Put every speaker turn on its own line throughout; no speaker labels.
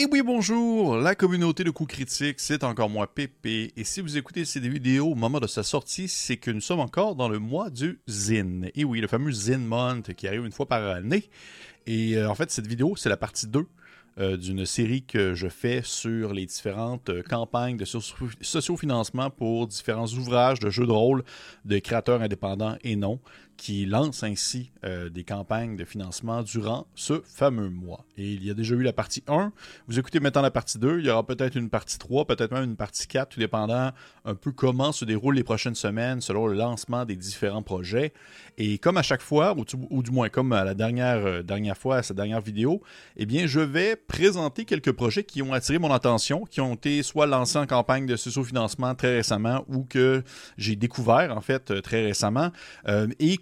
Et oui, bonjour, la communauté de coups critiques, c'est encore moi, Pépé. Et si vous écoutez ces vidéos au moment de sa sortie, c'est que nous sommes encore dans le mois du Zine. Et oui, le fameux Zine Month qui arrive une fois par année. Et euh, en fait, cette vidéo, c'est la partie 2 euh, d'une série que je fais sur les différentes euh, campagnes de sociofinancement pour différents ouvrages de jeux de rôle de créateurs indépendants et non qui lance ainsi euh, des campagnes de financement durant ce fameux mois. Et il y a déjà eu la partie 1. Vous écoutez maintenant la partie 2. Il y aura peut-être une partie 3, peut-être même une partie 4, tout dépendant un peu comment se déroulent les prochaines semaines selon le lancement des différents projets. Et comme à chaque fois, ou, du moins comme à la dernière, euh, dernière fois, à cette dernière vidéo, eh bien, je vais présenter quelques projets qui ont attiré mon attention, qui ont été soit lancés en campagne de socio-financement très récemment ou que j'ai découvert, en fait, euh, très récemment.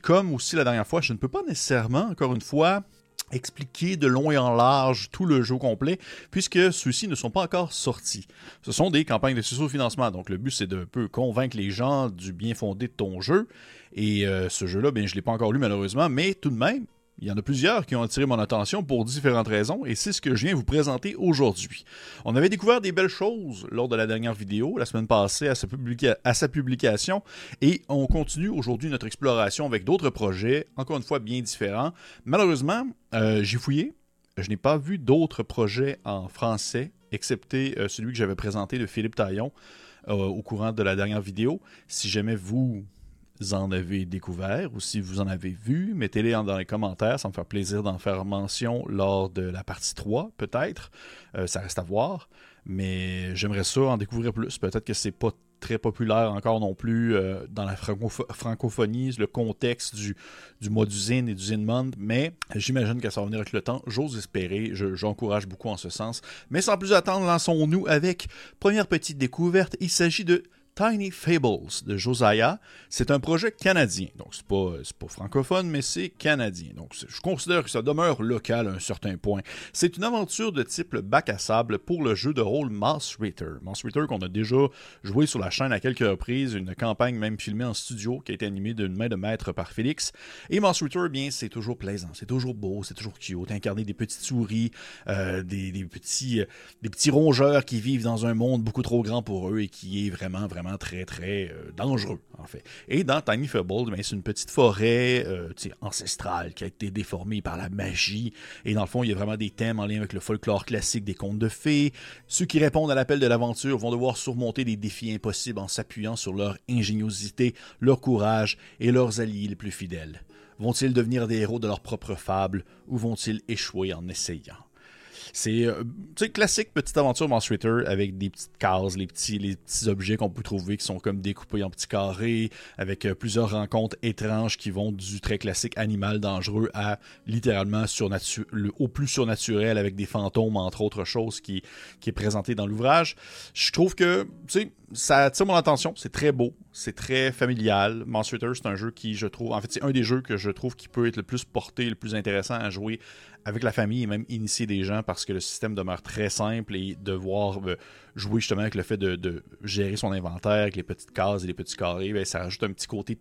Comme aussi la dernière fois, je ne peux pas nécessairement, encore une fois, expliquer de long et en large tout le jeu complet, puisque ceux-ci ne sont pas encore sortis. Ce sont des campagnes de socio-financement, donc le but c'est de peu convaincre les gens du bien fondé de ton jeu. Et euh, ce jeu-là, ben, je ne l'ai pas encore lu malheureusement, mais tout de même, il y en a plusieurs qui ont attiré mon attention pour différentes raisons et c'est ce que je viens vous présenter aujourd'hui. On avait découvert des belles choses lors de la dernière vidéo, la semaine passée, à sa, publication et on continue aujourd'hui notre exploration avec d'autres projets, encore une fois bien différents. Malheureusement, euh, j'ai fouillé, je n'ai pas vu d'autres projets en français, excepté euh, celui que j'avais présenté de Philippe Taillon euh, au courant de la dernière vidéo. Si jamais vous en avez découvert ou si vous en avez vu, mettez-les dans les commentaires. Ça me fait plaisir d'en faire mention lors de la partie 3, peut-être. Euh, ça reste à voir. Mais j'aimerais ça en découvrir plus. Peut-être que c'est pas très populaire encore non plus euh, dans la francophonie, le contexte du, du mois d'usine et d'usine monde, mais j'imagine que ça va venir avec le temps. J'ose espérer, j'encourage beaucoup en ce sens. Mais sans plus attendre, lançons-nous avec première petite découverte. Il s'agit de Tiny Fables de Josiah. C'est un projet canadien. Donc, c'est pas, pas francophone, mais c'est canadien. Donc, je considère que ça demeure local à un certain point. C'est une aventure de type bac à sable pour le jeu de rôle Mouse Ritter. Mouse Ritter qu'on a déjà joué sur la chaîne à quelques reprises, une campagne même filmée en studio qui a été animée d'une main de maître par Félix. Et Mouse Ritter, eh bien, c'est toujours plaisant, c'est toujours beau, c'est toujours cute. Incarner des petites souris, euh, des, petits, euh, des petits rongeurs qui vivent dans un monde beaucoup trop grand pour eux et qui est vraiment, vraiment très, très euh, dangereux, en fait. Et dans Tiny Fable, ben, c'est une petite forêt euh, ancestrale qui a été déformée par la magie. Et dans le fond, il y a vraiment des thèmes en lien avec le folklore classique des contes de fées. Ceux qui répondent à l'appel de l'aventure vont devoir surmonter des défis impossibles en s'appuyant sur leur ingéniosité, leur courage et leurs alliés les plus fidèles. Vont-ils devenir des héros de leur propre fable ou vont-ils échouer en essayant? C'est euh, classique petite aventure Monster Twitter avec des petites cases, les petits, les objets qu'on peut trouver qui sont comme découpés en petits carrés, avec euh, plusieurs rencontres étranges qui vont du très classique animal dangereux à littéralement le, au plus surnaturel avec des fantômes, entre autres choses, qui, est présenté dans l'ouvrage. Je trouve que, ça attire mon attention, c'est très beau, c'est très familial. Monster c'est un jeu qui, je trouve, en fait, c'est un des jeux que je trouve qui peut être le plus porté, le plus intéressant à jouer avec la famille et même initier des gens parce que le système demeure très simple et devoir euh, jouer justement avec le fait de, gérer son inventaire avec les petites cases et les petits carrés, ben, ça rajoute un petit côté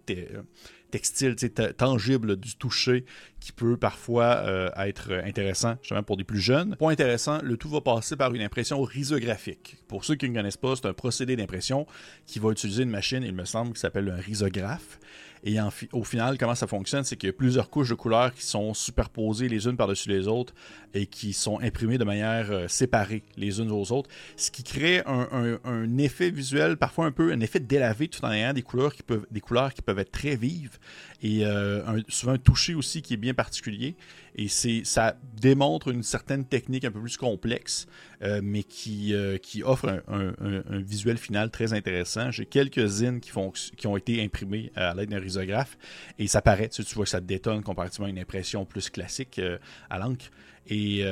textile, tangible du toucher qui peut parfois euh, être intéressant justement pour des plus jeunes. Point intéressant, le tout va passer par une impression risographique. Pour ceux qui ne connaissent pas, c'est un procédé d'impression qui va utiliser une machine, il me semble, qui s'appelle un risographe. Et au final, comment ça fonctionne, c'est qu'il y a plusieurs couches de couleurs qui sont superposées les unes par-dessus les autres et qui sont imprimées de manière euh, séparée les unes aux autres, ce qui crée un, effet visuel, parfois un peu un effet délavé tout en ayant des couleurs qui peuvent, être très vives et euh, souvent un toucher aussi qui est bien particulier. Et c'est, ça démontre une certaine technique un peu plus complexe, euh, mais qui, qui offre un, visuel final très intéressant. J'ai quelques zines qui, font, qui ont été imprimées à l'aide d'un risographe et ça paraît, tu, vois que ça détonne comparativement à une impression plus classique à l'encre. Et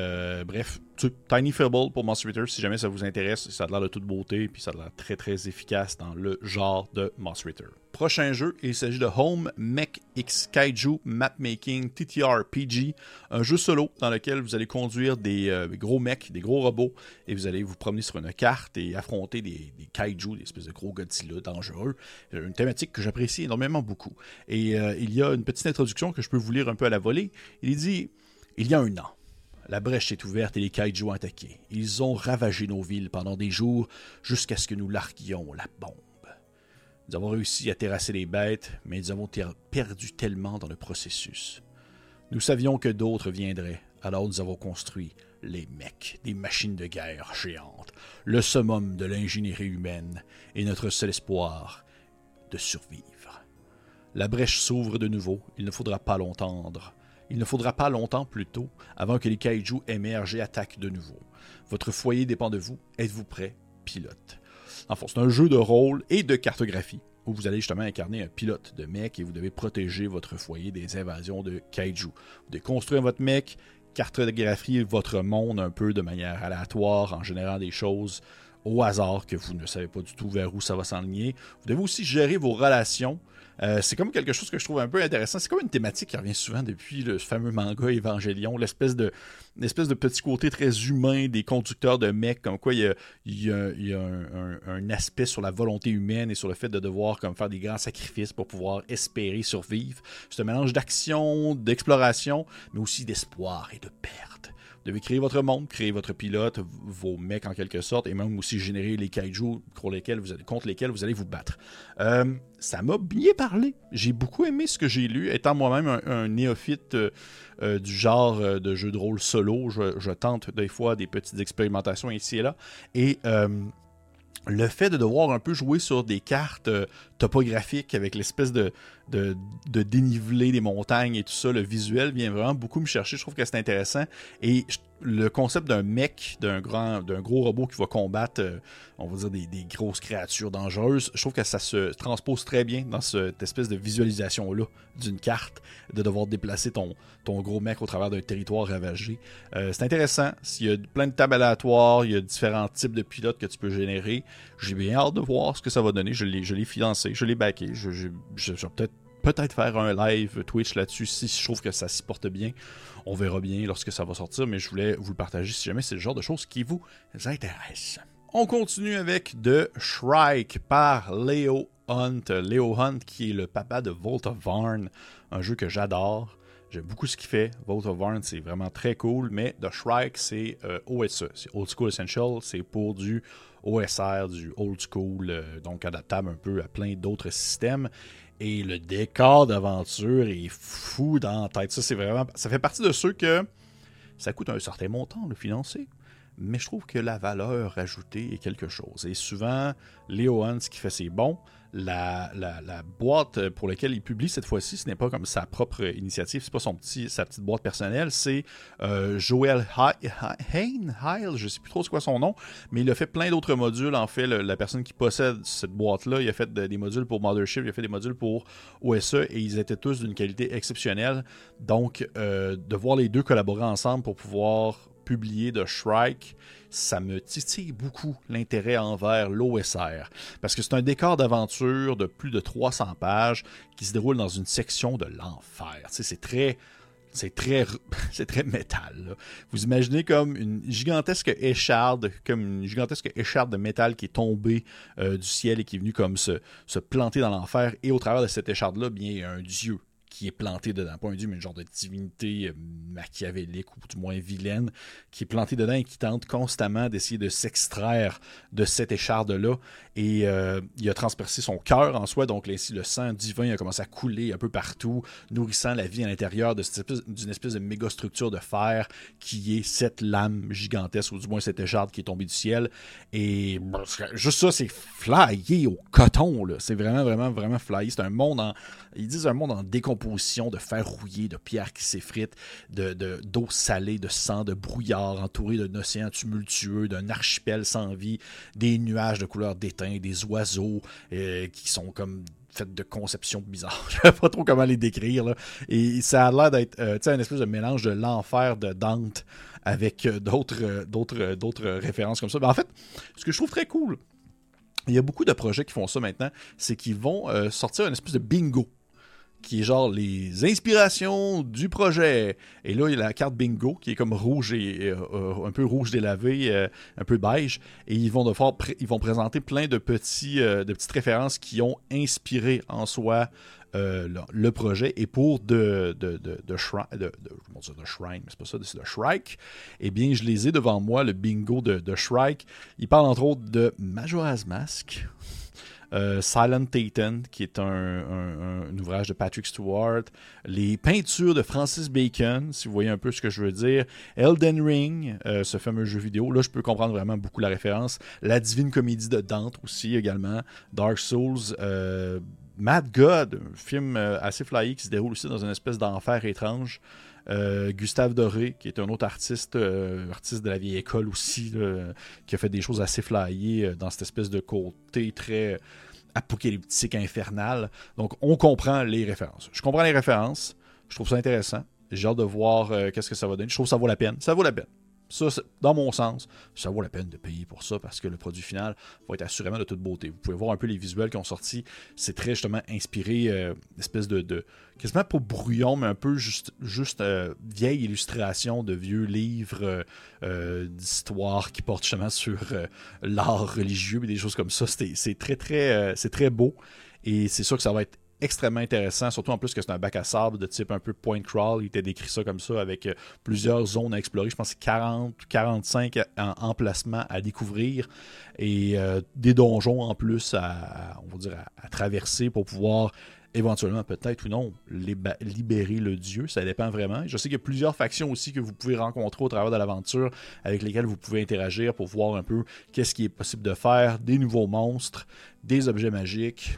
euh, Tiny Fable pour Monster Eater, si jamais ça vous intéresse, ça a l'air de toute beauté, puis ça a l'air très très efficace dans le genre de Monster Eater. Prochain jeu, il s'agit de Home Mech X Kaiju Mapmaking TTRPG, un jeu solo dans lequel vous allez conduire des, euh, gros mecs, des gros robots, et vous allez vous promener sur une carte et affronter des, des kaiju, des espèces de gros Godzilla dangereux. Une thématique que j'apprécie énormément beaucoup. Et euh, il y a une petite introduction que je peux vous lire un peu à la volée. Il dit Il y a un an la brèche est ouverte et les kaiju ont attaqué. Ils ont ravagé nos villes pendant des jours jusqu'à ce que nous larguions la bombe. Nous avons réussi à terrasser les bêtes, mais nous avons perdu tellement dans le processus. Nous savions que d'autres viendraient, alors nous avons construit les mecs, des machines de guerre géantes, le summum de l'ingénierie humaine et notre seul espoir de survivre. La brèche s'ouvre de nouveau, il ne faudra pas longtemps. Il ne faudra pas longtemps plus tôt avant que les kaiju émergent et attaquent de nouveau. Votre foyer dépend de vous. Êtes-vous prêt? Pilote? Enfin, c'est un jeu de rôle et de cartographie où vous allez justement incarner un pilote de mec et vous devez protéger votre foyer des invasions de kaiju. Vous devez construire votre mec, cartographier votre monde un peu de manière aléatoire en générant des choses au hasard que vous ne savez pas du tout vers où ça va s'enligner. Vous devez aussi gérer vos relations euh, c'est comme quelque chose que je trouve un peu intéressant. C'est comme une thématique qui revient souvent depuis le fameux manga Evangelion, l'espèce de, de petit côté très humain des conducteurs de mecs, comme quoi il y a, un, aspect sur la volonté humaine et sur le fait de devoir comme, faire des grands sacrifices pour pouvoir espérer survivre. C'est un mélange d'action, d'exploration, mais aussi d'espoir et de perte devez créer votre monde, créer votre pilote, vos mecs en quelque sorte, et même aussi générer les kaiju contre lesquels vous, allez vous battre. Euh, ça m'a bien parlé. J'ai beaucoup aimé ce que j'ai lu. Étant moi-même un, néophyte euh, euh, du genre de jeu de rôle solo, je, tente des fois des petites expérimentations ici et là. Et le fait de devoir un peu jouer sur des cartes topographiques avec l'espèce de, de, dénivelé des montagnes et tout ça, le visuel vient vraiment beaucoup me chercher. Je trouve que c'est intéressant. Et le concept d'un mec, d'un grand, d'un gros robot qui va combattre, euh, on va dire, des, des, grosses créatures dangereuses, je trouve que ça se transpose très bien dans cette espèce de visualisation-là d'une carte, de devoir déplacer ton, ton gros mec au travers d'un territoire ravagé. Euh, c'est intéressant. S'il y a plein de tables aléatoires, il y a différents types de pilotes que tu peux générer. J'ai bien hâte de voir ce que ça va donner. Je l'ai financé, je l'ai backé. Je, vais peut-être faire un live Twitch là-dessus si je trouve que ça s'y porte bien. On verra bien lorsque ça va sortir, mais je voulais vous le partager si jamais c'est le genre de choses qui vous intéresse. On continue avec The Shrike par Leo Hunt. Leo Hunt qui est le papa de Vault of Varn, un jeu que j'adore. J'aime beaucoup ce qu'il fait. Vault of Varn, c'est vraiment très cool, mais The Shrike, c'est euh, OSE, c'est Old School Essential, c'est pour du OSR, du old school, euh, donc adaptable un peu à plein d'autres systèmes. Et le décor d'aventure est fou dans la tête. Ça, c'est vraiment. Ça fait partie de ceux que ça coûte un certain montant le financer. Mais je trouve que la valeur ajoutée est quelque chose. Et souvent, Léo Hans qui fait ses bons, la, boîte pour laquelle il publie cette fois-ci, ce n'est pas comme sa propre initiative, c'est pas son petit, sa petite boîte personnelle, c'est euh, Joel Hain, Heil, je sais plus trop ce quoi son nom, mais il a fait plein d'autres modules. En fait, la personne qui possède cette boîte-là, il a fait des modules pour Mothership, il a fait des modules pour OSE et ils étaient tous d'une qualité exceptionnelle. Donc, euh, de voir les deux collaborer ensemble pour pouvoir publié de Shrike, ça me titille beaucoup l'intérêt envers l'OSR. Parce que c'est un décor d'aventure de plus de 300 pages qui se déroule dans une section de l'enfer. c'est très. C'est très, métal. Vous imaginez comme une gigantesque écharde, comme une gigantesque écharde de métal qui est tombée euh, du ciel et qui est venue comme se, se planter dans l'enfer. Et au travers de cette écharde-là, bien, il y a un dieu qui est planté dedans. Pas un dieu, mais une genre de divinité euh, machiavélique ou du moins vilaine qui est plantée dedans et qui tente constamment d'essayer de s'extraire de cette écharde-là. Et euh, il a transpercé son cœur en soi, donc ainsi le sang divin a commencé à couler un peu partout, nourrissant la vie à l'intérieur d'une espèce, de méga structure de fer qui est cette lame gigantesque, ou du moins cette écharde qui est tombée du ciel. Et juste ça, c'est flyé au coton. C'est vraiment, vraiment, vraiment flyé. C'est un monde en. Ils disent un monde en décomposition de fer rouillé, de pierres qui s'effritent, de, d'eau salée, de sang, de brouillard entouré d'un océan tumultueux, d'un archipel sans vie, des nuages de couleur d'étain, des oiseaux euh, qui sont comme faits de conceptions bizarres. Je ne sais pas trop comment les décrire. Et ça a l'air d'être euh, un espèce de mélange de l'enfer de Dante avec euh, d'autres, d'autres, références comme ça. Mais en fait, ce que je trouve très cool, il y a beaucoup de projets qui font ça maintenant, c'est qu'ils vont sortir une espèce de bingo qui est genre les inspirations du projet. Et là, il y a la carte bingo qui est comme rouge et euh, un peu rouge délavé, euh, un peu beige. Et ils vont, devoir ils vont présenter plein de, petits, euh, de petites références qui ont inspiré en soi le, projet. Et pour de, de, de, de, shrine, de, de Shrine, c'est pas ça, c'est de Shrike, eh bien, je les ai devant moi, le bingo de, de Shrike. Il parle entre autres de Majora's Mask. Euh, Silent Titan, qui est un, ouvrage de Patrick Stewart, les peintures de Francis Bacon, si vous voyez un peu ce que je veux dire, Elden Ring, euh, ce fameux jeu vidéo, là je peux comprendre vraiment beaucoup la référence, La Divine Comédie de Dante aussi également, Dark Souls, euh, Mad God, un film assez flyé qui se déroule aussi dans une espèce d'enfer étrange. Gustave Doré, qui est un autre artiste, artiste de la vieille école aussi, qui a fait des choses assez flyées dans cette espèce de côté très apocalyptique infernal. Donc, on comprend les références. Je comprends les références. Je trouve ça intéressant. J'ai hâte de voir euh, qu'est-ce que ça va donner. Je trouve que ça vaut la peine. Ça vaut la peine. Ça, dans mon sens, ça vaut la peine de payer pour ça parce que le produit final va être assurément de toute beauté. Vous pouvez voir un peu les visuels qui ont sorti. C'est très justement inspiré, euh, espèce de, de, quasiment pas brouillon, mais un peu juste, juste euh, vieille illustration de vieux livres euh, d'histoire qui portent justement sur l'art religieux et des choses comme ça. C'est très, très, c'est très beau. Et c'est sûr que ça va être extrêmement intéressant, surtout en plus que c'est un bac à sable de type un peu point crawl. Il était décrit ça comme ça avec euh, plusieurs zones à explorer. Je pense que 40 45 emplacements à découvrir et euh, des donjons en plus à, on va dire à, traverser pour pouvoir éventuellement peut-être ou non libérer le dieu, ça dépend vraiment. Je sais qu'il y a plusieurs factions aussi que vous pouvez rencontrer au travers de l'aventure avec lesquelles vous pouvez interagir pour voir un peu qu'est-ce qui est possible de faire, des nouveaux monstres, des objets magiques,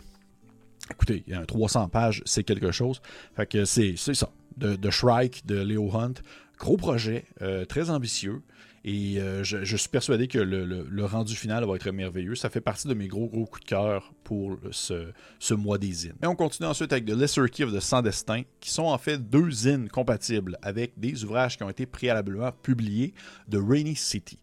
Écoutez, il y a un 300 pages, c'est quelque chose. Fait que c'est ça. De, Shrike, de Leo Hunt. Gros projet, euh, très ambitieux. Et euh, je, suis persuadé que le, rendu final va être merveilleux. Ça fait partie de mes gros, gros coups de cœur pour ce, ce mois des zines. Et on continue ensuite avec The Lesser Key of the Sans Destin, qui sont en fait deux zines compatibles avec des ouvrages qui ont été préalablement publiés de Rainy City.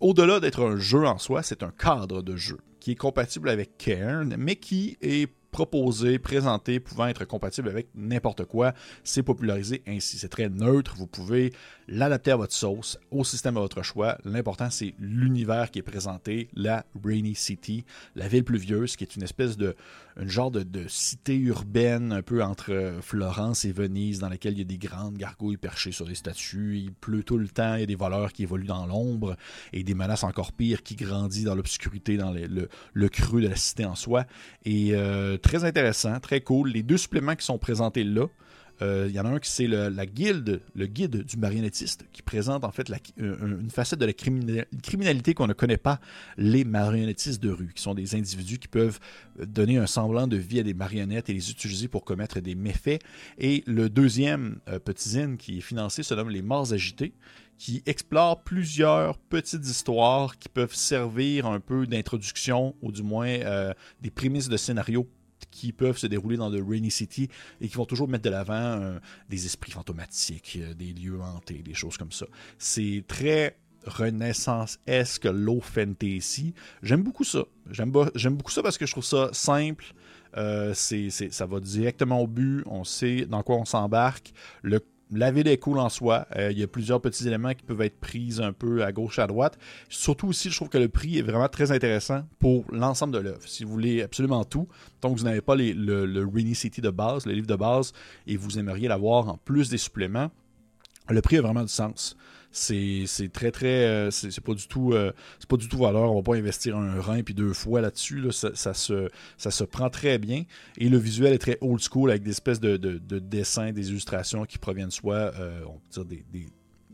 Au-delà d'être un jeu en soi, c'est un cadre de jeu qui est compatible avec Cairn, mais qui est proposé, présenté, pouvant être compatible avec n'importe quoi. C'est popularisé ainsi. C'est très neutre. Vous pouvez l'adapter à votre sauce, au système à votre choix. L'important, c'est l'univers qui est présenté, la Rainy City, la ville pluvieuse, qui est une espèce de, un genre de, cité urbaine un peu entre Florence et Venise, dans laquelle il y a des grandes gargouilles perchées sur des statues. Il pleut tout le temps, il y a des voleurs qui évoluent dans l'ombre et des menaces encore pires qui grandissent dans l'obscurité, dans le, le, creux de la cité en soi. Et euh, très intéressant, très cool. Les deux suppléments qui sont présentés là, euh, il y en a un qui c'est la le guide du marionnettiste, qui présente en fait euh, une facette de la criminalité qu'on ne connaît pas, les marionnettistes de rue, qui sont des individus qui peuvent donner un semblant de vie à des marionnettes et les utiliser pour commettre des méfaits. Et le deuxième euh, petit zine qui est financé se nomme Les Morts Agités qui explore plusieurs petites histoires qui peuvent servir un peu d'introduction ou du moins des prémices de scénario qui peuvent se dérouler dans le Rainy City et qui vont toujours mettre de l'avant euh, des esprits fantomatiques, euh, des lieux hantés, des choses comme ça. C'est très renaissance-esque, low fantasy. J'aime beaucoup ça. J'aime beaucoup ça parce que je trouve ça simple. Euh, ça va directement au but. On sait dans quoi on s'embarque. Le la ville est cool en soi. Euh, il y a plusieurs petits éléments qui peuvent être pris un peu à gauche, à droite. Surtout aussi, je trouve que le prix est vraiment très intéressant pour l'ensemble de l'œuvre. Si vous voulez absolument tout, tant que vous n'avez pas le, le Rainy City de base, le livre de base, et vous aimeriez l'avoir en plus des suppléments, le prix a vraiment du sens c'est très très euh, c'est pas du tout euh, c'est pas du tout valeur. On va pas investir un rein puis deux fois là-dessus ça, se ça se prend très bien. Et le visuel est très old school avec des espèces de, dessins des illustrations qui proviennent soit euh, on peut des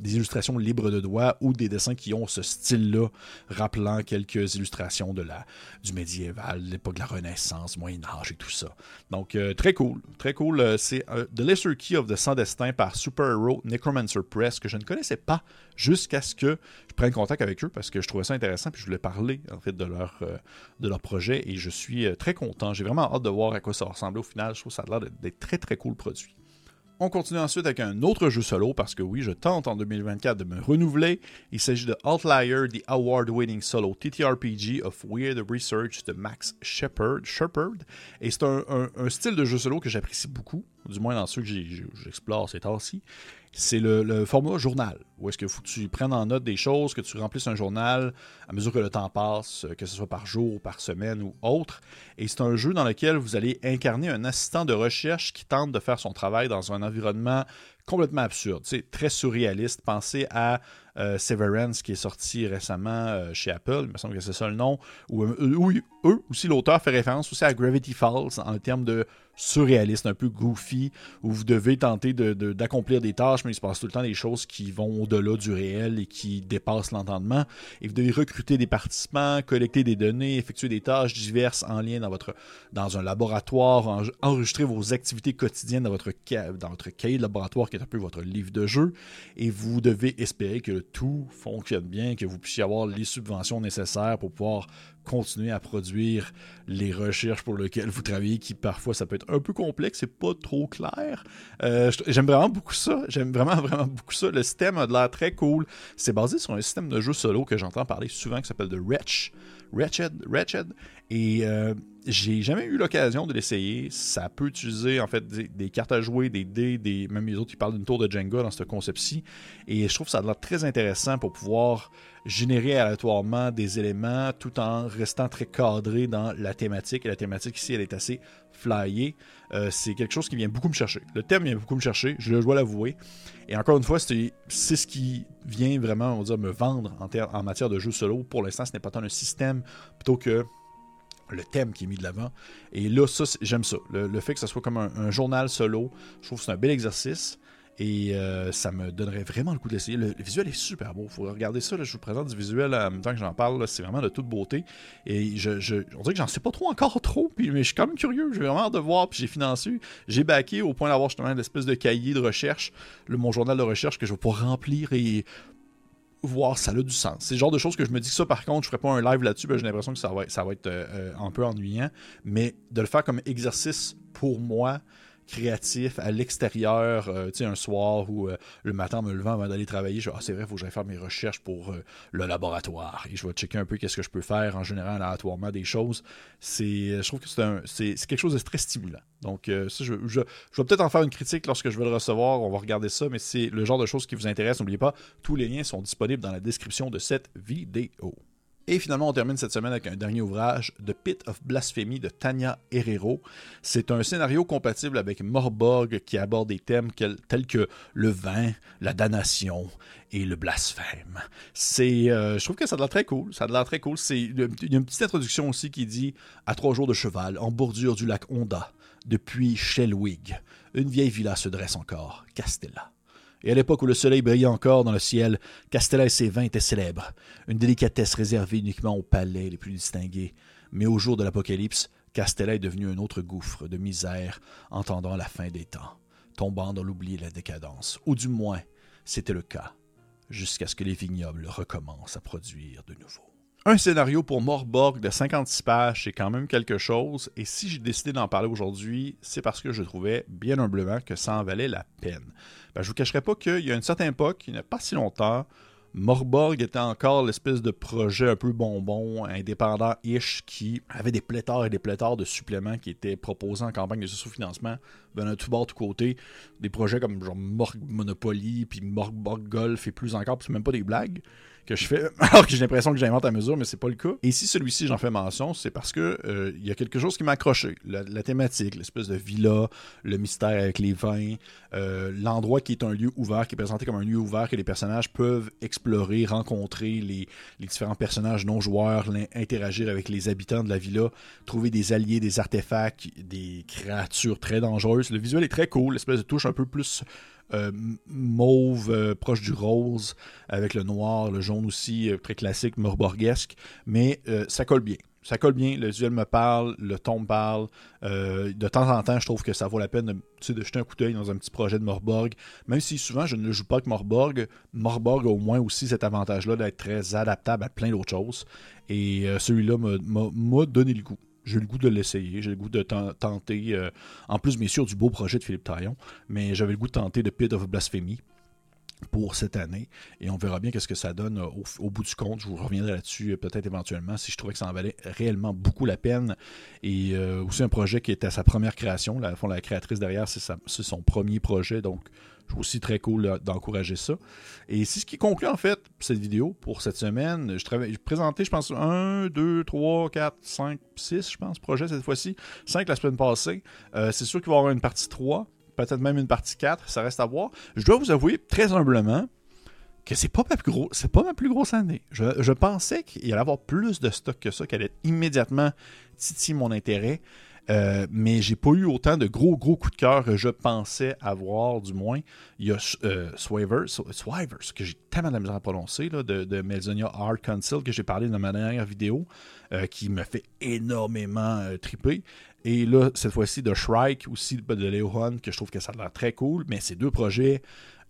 illustrations libres de doigts ou des dessins qui ont ce style-là, rappelant quelques illustrations de la, du médiéval, l'époque de la Renaissance, Moyen-Âge et tout ça. Donc, euh, très cool. Très cool. Euh, c'est euh, The Lesser Key of the Sans Destin par Super Hero Necromancer Press, que je ne connaissais pas jusqu'à ce que je prenne contact avec eux parce que je trouvais ça intéressant puis je voulais parler en fait de leur, de leur projet et je suis très content. J'ai vraiment hâte de voir à quoi ça ressemble au final. Je trouve que ça a l'air d'être très très cool produit. On continue ensuite avec un autre jeu solo parce que oui, je tente en 2024 de me renouveler. Il s'agit de Outlier, the award-winning solo TTRPG of Weird Research de Max Shepard. Shepard. Et c'est un, style de jeu solo que j'apprécie beaucoup, du moins dans ceux que j'explore ces temps-ci c'est le, format journal, où est-ce que tu prennes en note des choses, que tu remplisses un journal à mesure que le temps passe, euh, que ce soit par jour, par semaine ou autre. Et c'est un jeu dans lequel vous allez incarner un assistant de recherche qui tente de faire son travail dans un environnement complètement absurde, c'est très surréaliste. Pensez à euh, Severance qui est sorti récemment euh, chez Apple, il me semble que c'est ça le nom, où, eux aussi l'auteur fait référence aussi à Gravity Falls en termes de surréaliste, un peu goofy, où vous devez tenter d'accomplir des tâches, mais il se passe tout le temps des choses qui vont au-delà du réel et qui dépassent l'entendement. Et vous devez recruter des participants, collecter des données, effectuer des tâches diverses en lien dans, votre, dans un laboratoire, enregistrer vos activités quotidiennes dans votre, dans votre cahier de laboratoire qui est un peu votre livre de jeu. Et vous devez espérer que tout fonctionne bien, que vous puissiez avoir les subventions nécessaires pour pouvoir continuer à produire les recherches pour lesquelles vous travaillez, qui parfois ça peut être un peu complexe et pas trop clair. Euh, j'aime vraiment beaucoup ça. J'aime vraiment, vraiment beaucoup ça. Le système a de l'air très cool. C'est basé sur un système de jeu solo que j'entends parler souvent qui s'appelle The Wretch. Wretched, Wretched. Et euh, j'ai jamais eu l'occasion de l'essayer. Ça peut utiliser en fait des, cartes à jouer, des dés, des, même les autres qui parlent d'une tour de Jenga dans ce concept-ci. Et je trouve ça a l'air très intéressant pour pouvoir générer aléatoirement des éléments tout en restant très cadré dans la thématique. Et la thématique ici, elle est assez flyée. Euh, c'est quelque chose qui vient beaucoup me chercher. Le thème vient beaucoup me chercher, je dois l'avouer. Et encore une fois, c'est ce qui vient vraiment, on va dire, me vendre en, en matière de jeu solo. Pour l'instant, ce n'est pas tant un système plutôt que le thème qui est mis de l'avant. Et là, ça, j'aime ça. Le, fait que ça soit comme un, journal solo, je trouve que c'est un bel exercice. Et euh, ça me donnerait vraiment le coup d'essayer. Le, le, visuel est super beau. Il faut regarder ça. je vous présente du visuel en même temps que j'en parle. C'est vraiment de toute beauté. Et je, on dirait que j'en sais pas trop encore trop. Mais je suis quand même curieux. J'ai vraiment hâte de voir. Puis j'ai financé. J'ai backé au point d'avoir justement une espèce de cahier de recherche. Le, mon journal de recherche que je vais pouvoir remplir et voir ça a du sens. C'est le genre de choses que je me dis ça, par contre, je ferai pas un live là-dessus, ben, j'ai l'impression que ça va, ça va être euh, euh, un peu ennuyant. Mais de le faire comme exercice pour moi, créatif à l'extérieur, euh, tu sais, un soir ou euh, le matin me levant avant d'aller travailler, je ah, c'est vrai, il faut que j'aille faire mes recherches pour euh, le laboratoire et je vais checker un peu qu'est-ce que je peux faire en général aléatoirement des choses. Je trouve que c'est, un, c'est, quelque chose de très stimulant. Donc, ça, je, je, je vais peut-être en faire une critique lorsque je vais le recevoir. On va regarder ça, mais c'est le genre de choses qui vous intéresse. N'oubliez pas, tous les liens sont disponibles dans la description de cette vidéo. Et finalement, on termine cette semaine avec un dernier ouvrage, The Pit of Blasphemy de Tania Herrero. C'est un scénario compatible avec Morborg qui aborde des thèmes tels que le vin, la damnation et le blasphème. C'est, euh, je trouve que ça a l'air très cool. Ça a l'air très cool. C'est, il y a une petite introduction aussi qui dit À trois jours de cheval, en bordure du lac Honda, depuis Shellwig, une vieille villa se dresse encore, Castella. Et à l'époque où le soleil brillait encore dans le ciel, Castella et ses vins étaient célèbres, une délicatesse réservée uniquement aux palais les plus distingués. Mais au jour de l'Apocalypse, Castella est devenu un autre gouffre de misère, entendant la fin des temps, tombant dans l'oubli et la décadence. Ou du moins, c'était le cas, jusqu'à ce que les vignobles recommencent à produire de nouveau. Un scénario pour Morborg de 56 pages, c'est quand même quelque chose. Et si j'ai décidé d'en parler aujourd'hui, c'est parce que je trouvais bien humblement que ça en valait la peine. Ben, je vous cacherai pas qu'il y a une certaine époque, il n'y a pas si longtemps, Morborg était encore l'espèce de projet un peu bonbon, indépendant-ish, qui avait des pléthores et des pléthores de suppléments qui étaient proposés en campagne de sous-financement, venant tout bord, tout côté. Des projets comme genre Morg Monopoly, puis Morborg Golf et plus encore, puis c'est même pas des blagues que je fais, alors que j'ai l'impression que j'invente à mesure, mais c'est pas le cas. Et si celui-ci, j'en fais mention, c'est parce que euh, il y a quelque chose qui m'a accroché. La, thématique, l'espèce de villa, le mystère avec les vins, euh, l'endroit qui est un lieu ouvert, qui est présenté comme un lieu ouvert que les personnages peuvent explorer, rencontrer les, les différents personnages non joueurs, interagir avec les habitants de la villa, trouver des alliés, des artefacts, des créatures très dangereuses. Le visuel est très cool, l'espèce de touche un peu plus mauve euh, proche du rose, avec le noir, le jaune aussi, euh, très classique, morborgesque, mais ça colle bien. Ça colle bien, le visuel me parle, le ton me parle. de temps en temps, je trouve que ça vaut la peine de, jeter un coup d'œil dans un petit projet de Morborg. Même si souvent je ne joue pas avec Morborg, Morborg a au moins aussi cet avantage-là d'être très adaptable à plein d'autres choses. Et celui-là m'a donné le goût j'ai le goût de l'essayer, j'ai le goût de tenter, euh, en plus bien sûr du beau projet de Philippe Taillon, mais j'avais le goût de tenter de Pit of Blasphemy pour cette année. Et on verra bien qu'est-ce que ça donne au, bout du compte. Je vous reviendrai là-dessus peut-être éventuellement si je trouvais que ça en valait réellement beaucoup la peine. Et aussi un projet qui était à sa première création. La, fond, la créatrice derrière, c'est son premier projet. Donc, je aussi très cool d'encourager ça. Et c'est ce qui conclut en fait cette vidéo pour cette semaine. Je, travaille, présenté, je pense, 1, 2, 3, 4, 5, 6, je pense, projets cette fois-ci. 5 la semaine passée. Euh, c'est sûr qu'il va y avoir une partie 3, peut-être même une partie 4, ça reste à voir. Je dois vous avouer très humblement que c'est pas ma plus pas ma plus grosse année. Je, pensais qu'il allait avoir plus de stock que ça, qu'elle allait immédiatement titiller mon intérêt. Euh, mais j'ai pas eu autant de gros, gros coups de cœur que je pensais avoir, du moins. Il y a euh, Swivers, que j'ai tellement de la misère à prononcer, de, de Melzonia Art Council, que j'ai parlé dans ma dernière vidéo, euh, qui me fait énormément euh, triper. Et là, cette fois-ci, de Shrike, aussi de Léon, que je trouve que ça a l'air très cool, mais ces deux projets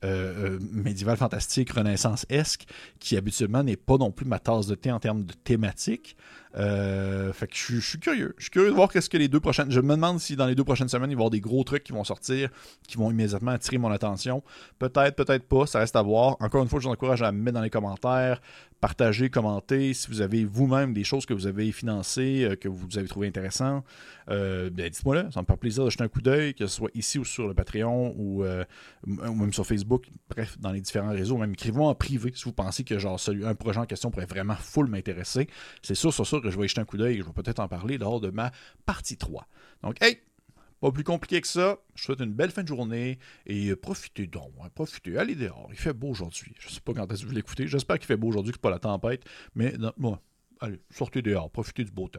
euh, médiéval fantastique, renaissance-esque, qui habituellement n'est pas non plus ma tasse de thé en termes de thématique. Euh, fait que je, suis curieux. Je suis curieux de voir qu'est-ce que les deux prochaines. Je me demande si dans les deux prochaines semaines, il va y avoir des gros trucs qui vont sortir, qui vont immédiatement attirer mon attention. Peut-être, peut-être pas. Ça reste à voir. Encore une fois, je vous encourage à me mettre dans les commentaires, partager, commenter. Si vous avez vous-même des choses que vous avez financées, euh, que vous avez trouvé intéressantes, euh, ben, dites-moi là. Ça me fait plaisir de jeter un coup d'œil, que ce soit ici ou sur le Patreon ou, ou, même sur Facebook. Bref, dans les différents réseaux. Même écrivez-moi en privé si vous pensez que genre celui, un projet en question pourrait vraiment full m'intéresser. C'est sûr, c'est sûr que je vais jeter un coup d'œil et je vais peut-être en parler lors de ma partie 3. Donc, hey, pas plus compliqué que ça. Je souhaite une belle fin de journée et profitez donc. Hein, profitez. Allez dehors. Il fait beau aujourd'hui. Je ne sais pas quand est-ce que vous l'écoutez. J'espère qu'il fait beau aujourd'hui, que ce pas la tempête. Mais moi, allez, sortez dehors. Profitez du beau temps.